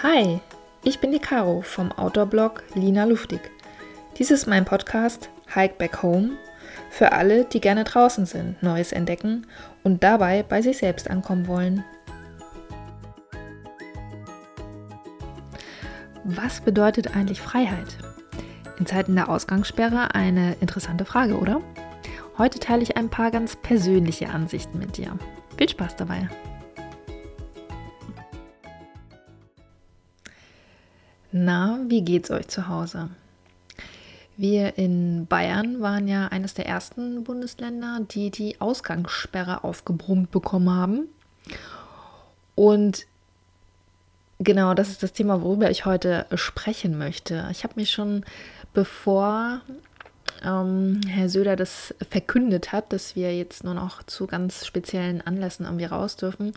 Hi, ich bin die Caro vom Outdoor-Blog Lina Luftig. Dies ist mein Podcast Hike Back Home für alle, die gerne draußen sind, Neues entdecken und dabei bei sich selbst ankommen wollen. Was bedeutet eigentlich Freiheit? In Zeiten der Ausgangssperre eine interessante Frage, oder? Heute teile ich ein paar ganz persönliche Ansichten mit dir. Viel Spaß dabei! Na, wie geht's euch zu Hause? Wir in Bayern waren ja eines der ersten Bundesländer, die die Ausgangssperre aufgebrummt bekommen haben. Und genau das ist das Thema, worüber ich heute sprechen möchte. Ich habe mich schon, bevor ähm, Herr Söder das verkündet hat, dass wir jetzt nur noch zu ganz speziellen Anlässen irgendwie raus dürfen,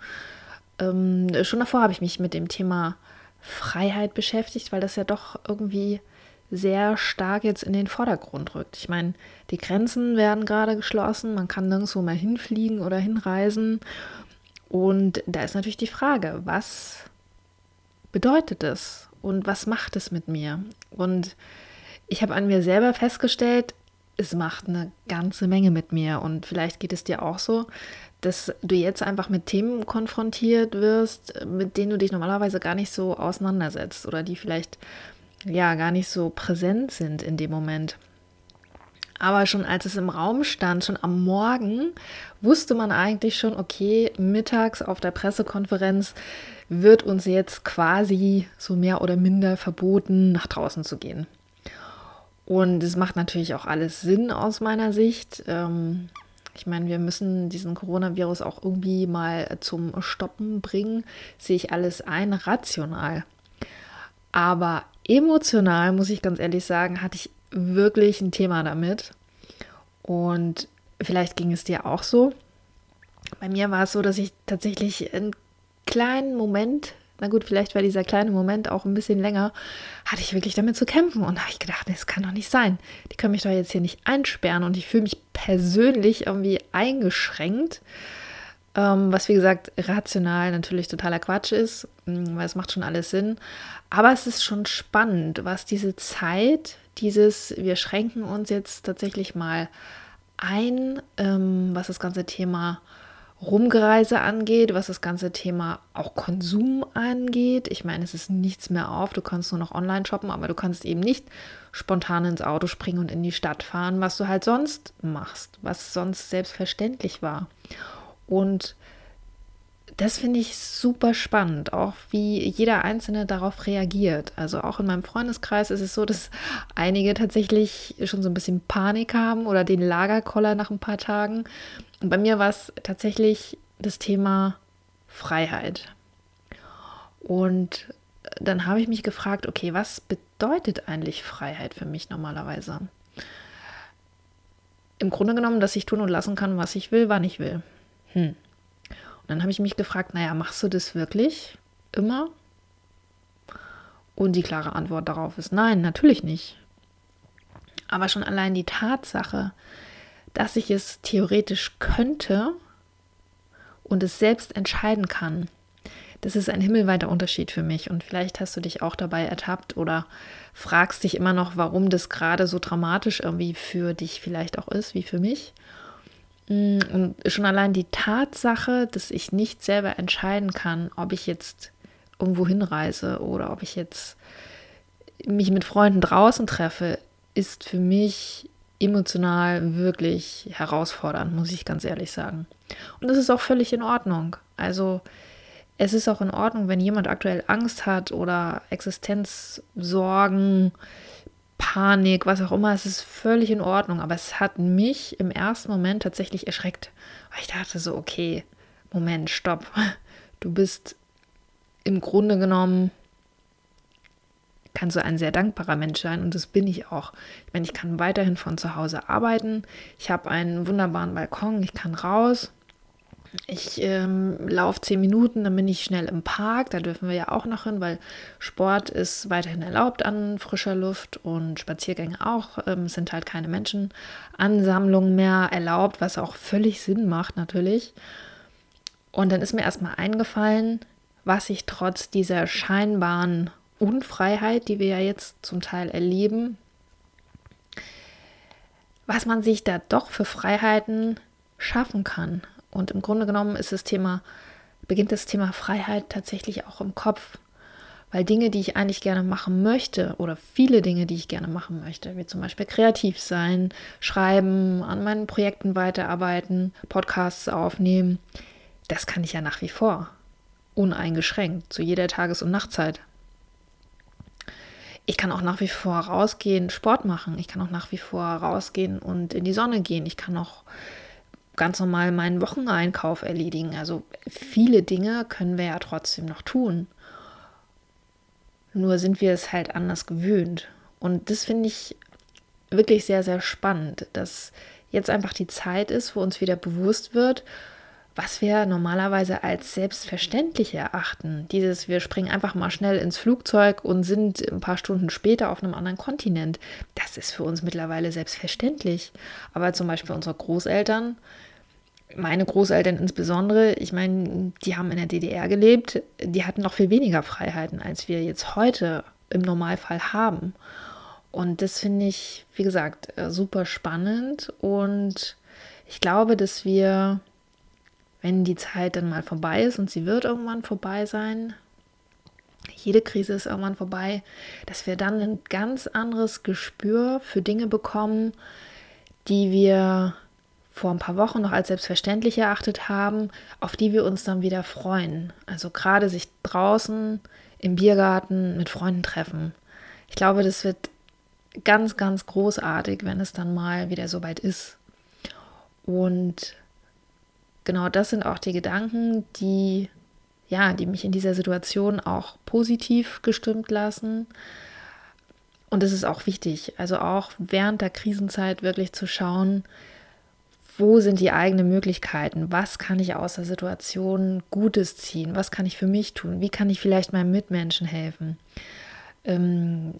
ähm, schon davor habe ich mich mit dem Thema Freiheit beschäftigt, weil das ja doch irgendwie sehr stark jetzt in den Vordergrund rückt. Ich meine, die Grenzen werden gerade geschlossen, man kann nirgendwo mehr hinfliegen oder hinreisen. Und da ist natürlich die Frage, was bedeutet es und was macht es mit mir? Und ich habe an mir selber festgestellt, es macht eine ganze Menge mit mir. Und vielleicht geht es dir auch so, dass du jetzt einfach mit Themen konfrontiert wirst, mit denen du dich normalerweise gar nicht so auseinandersetzt oder die vielleicht ja gar nicht so präsent sind in dem Moment. Aber schon als es im Raum stand, schon am Morgen, wusste man eigentlich schon, okay, mittags auf der Pressekonferenz wird uns jetzt quasi so mehr oder minder verboten, nach draußen zu gehen. Und es macht natürlich auch alles Sinn aus meiner Sicht. Ähm, ich meine, wir müssen diesen Coronavirus auch irgendwie mal zum Stoppen bringen, sehe ich alles ein, rational. Aber emotional, muss ich ganz ehrlich sagen, hatte ich wirklich ein Thema damit. Und vielleicht ging es dir auch so. Bei mir war es so, dass ich tatsächlich einen kleinen Moment na gut, vielleicht war dieser kleine Moment auch ein bisschen länger, hatte ich wirklich damit zu kämpfen. Und da habe ich gedacht, das kann doch nicht sein. Die können mich doch jetzt hier nicht einsperren. Und ich fühle mich persönlich irgendwie eingeschränkt. Ähm, was wie gesagt rational natürlich totaler Quatsch ist, mm, weil es macht schon alles Sinn. Aber es ist schon spannend, was diese Zeit, dieses, wir schränken uns jetzt tatsächlich mal ein, ähm, was das ganze Thema Rumgereise angeht, was das ganze Thema auch Konsum angeht. Ich meine, es ist nichts mehr auf, du kannst nur noch online shoppen, aber du kannst eben nicht spontan ins Auto springen und in die Stadt fahren, was du halt sonst machst, was sonst selbstverständlich war. Und das finde ich super spannend, auch wie jeder Einzelne darauf reagiert. Also auch in meinem Freundeskreis ist es so, dass einige tatsächlich schon so ein bisschen Panik haben oder den Lagerkoller nach ein paar Tagen und bei mir war es tatsächlich das Thema Freiheit. Und dann habe ich mich gefragt, okay, was bedeutet eigentlich Freiheit für mich normalerweise? Im Grunde genommen, dass ich tun und lassen kann, was ich will, wann ich will. Hm. Dann habe ich mich gefragt, naja, machst du das wirklich immer? Und die klare Antwort darauf ist nein, natürlich nicht. Aber schon allein die Tatsache, dass ich es theoretisch könnte und es selbst entscheiden kann. Das ist ein himmelweiter Unterschied für mich. Und vielleicht hast du dich auch dabei ertappt oder fragst dich immer noch, warum das gerade so dramatisch irgendwie für dich vielleicht auch ist, wie für mich. Mm, und schon allein die Tatsache, dass ich nicht selber entscheiden kann, ob ich jetzt irgendwo hinreise oder ob ich jetzt mich mit Freunden draußen treffe, ist für mich emotional wirklich herausfordernd, muss ich ganz ehrlich sagen. Und das ist auch völlig in Ordnung. Also es ist auch in Ordnung, wenn jemand aktuell Angst hat oder Existenzsorgen, Panik, was auch immer. Es ist völlig in Ordnung. Aber es hat mich im ersten Moment tatsächlich erschreckt. Ich dachte so, okay, Moment, stopp. Du bist im Grunde genommen kannst du ein sehr dankbarer Mensch sein und das bin ich auch. Ich meine, ich kann weiterhin von zu Hause arbeiten. Ich habe einen wunderbaren Balkon, ich kann raus. Ich ähm, laufe zehn Minuten, dann bin ich schnell im Park. Da dürfen wir ja auch noch hin, weil Sport ist weiterhin erlaubt an frischer Luft und Spaziergänge auch. Ähm, es sind halt keine Menschenansammlungen mehr erlaubt, was auch völlig Sinn macht natürlich. Und dann ist mir erstmal eingefallen, was sich trotz dieser scheinbaren Unfreiheit, die wir ja jetzt zum Teil erleben, was man sich da doch für Freiheiten schaffen kann. Und im Grunde genommen ist das Thema, beginnt das Thema Freiheit tatsächlich auch im Kopf. Weil Dinge, die ich eigentlich gerne machen möchte, oder viele Dinge, die ich gerne machen möchte, wie zum Beispiel kreativ sein, schreiben, an meinen Projekten weiterarbeiten, Podcasts aufnehmen, das kann ich ja nach wie vor. Uneingeschränkt, zu jeder Tages- und Nachtzeit. Ich kann auch nach wie vor rausgehen, Sport machen. Ich kann auch nach wie vor rausgehen und in die Sonne gehen. Ich kann auch ganz normal meinen Wocheneinkauf erledigen. Also viele Dinge können wir ja trotzdem noch tun. Nur sind wir es halt anders gewöhnt. Und das finde ich wirklich sehr, sehr spannend, dass jetzt einfach die Zeit ist, wo uns wieder bewusst wird, was wir normalerweise als selbstverständlich erachten. Dieses, wir springen einfach mal schnell ins Flugzeug und sind ein paar Stunden später auf einem anderen Kontinent. Das ist für uns mittlerweile selbstverständlich. Aber zum Beispiel unsere Großeltern, meine Großeltern insbesondere, ich meine, die haben in der DDR gelebt, die hatten noch viel weniger Freiheiten, als wir jetzt heute im Normalfall haben. Und das finde ich, wie gesagt, super spannend. Und ich glaube, dass wir, wenn die Zeit dann mal vorbei ist, und sie wird irgendwann vorbei sein, jede Krise ist irgendwann vorbei, dass wir dann ein ganz anderes Gespür für Dinge bekommen, die wir vor ein paar Wochen noch als selbstverständlich erachtet haben, auf die wir uns dann wieder freuen. Also gerade sich draußen im Biergarten mit Freunden treffen. Ich glaube, das wird ganz, ganz großartig, wenn es dann mal wieder so weit ist. Und genau das sind auch die Gedanken, die ja, die mich in dieser Situation auch positiv gestimmt lassen. Und es ist auch wichtig, also auch während der Krisenzeit wirklich zu schauen, wo sind die eigenen Möglichkeiten? Was kann ich aus der Situation Gutes ziehen? Was kann ich für mich tun? Wie kann ich vielleicht meinem Mitmenschen helfen? Ähm,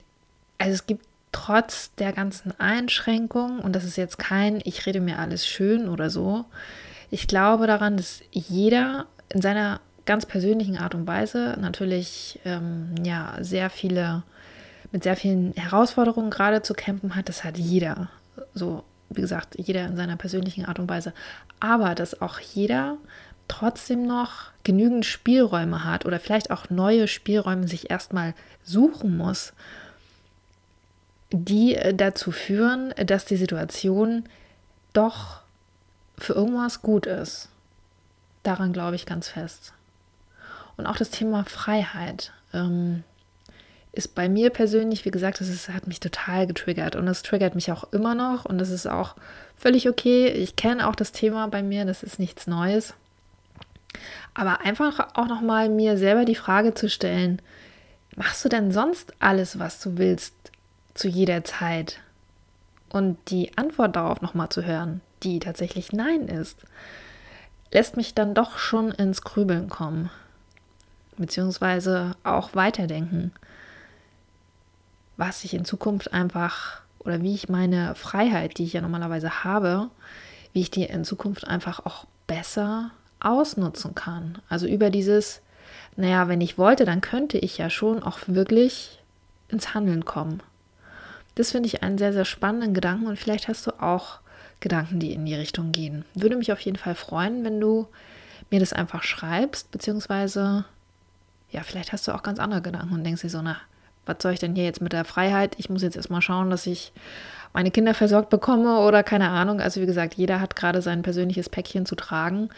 also es gibt trotz der ganzen Einschränkungen, und das ist jetzt kein, ich rede mir alles schön oder so, ich glaube daran, dass jeder in seiner ganz persönlichen Art und Weise natürlich ähm, ja sehr viele mit sehr vielen Herausforderungen gerade zu kämpfen hat. Das hat jeder. So wie gesagt, jeder in seiner persönlichen Art und Weise, aber dass auch jeder trotzdem noch genügend Spielräume hat oder vielleicht auch neue Spielräume sich erstmal suchen muss, die äh, dazu führen, dass die Situation doch für irgendwas gut ist. Daran glaube ich ganz fest. Und auch das Thema Freiheit. Ähm, ist bei mir persönlich, wie gesagt, das ist, hat mich total getriggert und es triggert mich auch immer noch und das ist auch völlig okay. Ich kenne auch das Thema bei mir, das ist nichts Neues. Aber einfach auch nochmal mir selber die Frage zu stellen, machst du denn sonst alles, was du willst, zu jeder Zeit? Und die Antwort darauf nochmal zu hören, die tatsächlich Nein ist, lässt mich dann doch schon ins Grübeln kommen, beziehungsweise auch weiterdenken was ich in Zukunft einfach oder wie ich meine Freiheit, die ich ja normalerweise habe, wie ich die in Zukunft einfach auch besser ausnutzen kann. Also über dieses, naja, wenn ich wollte, dann könnte ich ja schon auch wirklich ins Handeln kommen. Das finde ich einen sehr, sehr spannenden Gedanken und vielleicht hast du auch Gedanken, die in die Richtung gehen. Würde mich auf jeden Fall freuen, wenn du mir das einfach schreibst, beziehungsweise ja, vielleicht hast du auch ganz andere Gedanken und denkst dir so, na, was soll ich denn hier jetzt mit der Freiheit? Ich muss jetzt erstmal schauen, dass ich meine Kinder versorgt bekomme oder keine Ahnung. Also wie gesagt, jeder hat gerade sein persönliches Päckchen zu tragen.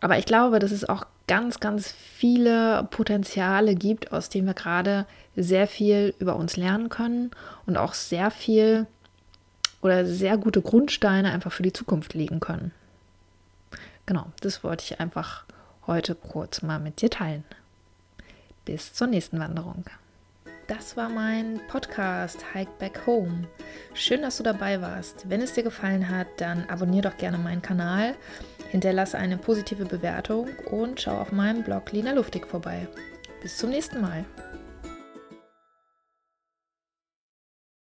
Aber ich glaube, dass es auch ganz, ganz viele Potenziale gibt, aus denen wir gerade sehr viel über uns lernen können und auch sehr viel oder sehr gute Grundsteine einfach für die Zukunft legen können. Genau, das wollte ich einfach heute kurz mal mit dir teilen. Bis zur nächsten Wanderung. Das war mein Podcast Hike Back Home. Schön, dass du dabei warst. Wenn es dir gefallen hat, dann abonniere doch gerne meinen Kanal, hinterlasse eine positive Bewertung und schau auf meinem Blog Lina Luftig vorbei. Bis zum nächsten Mal.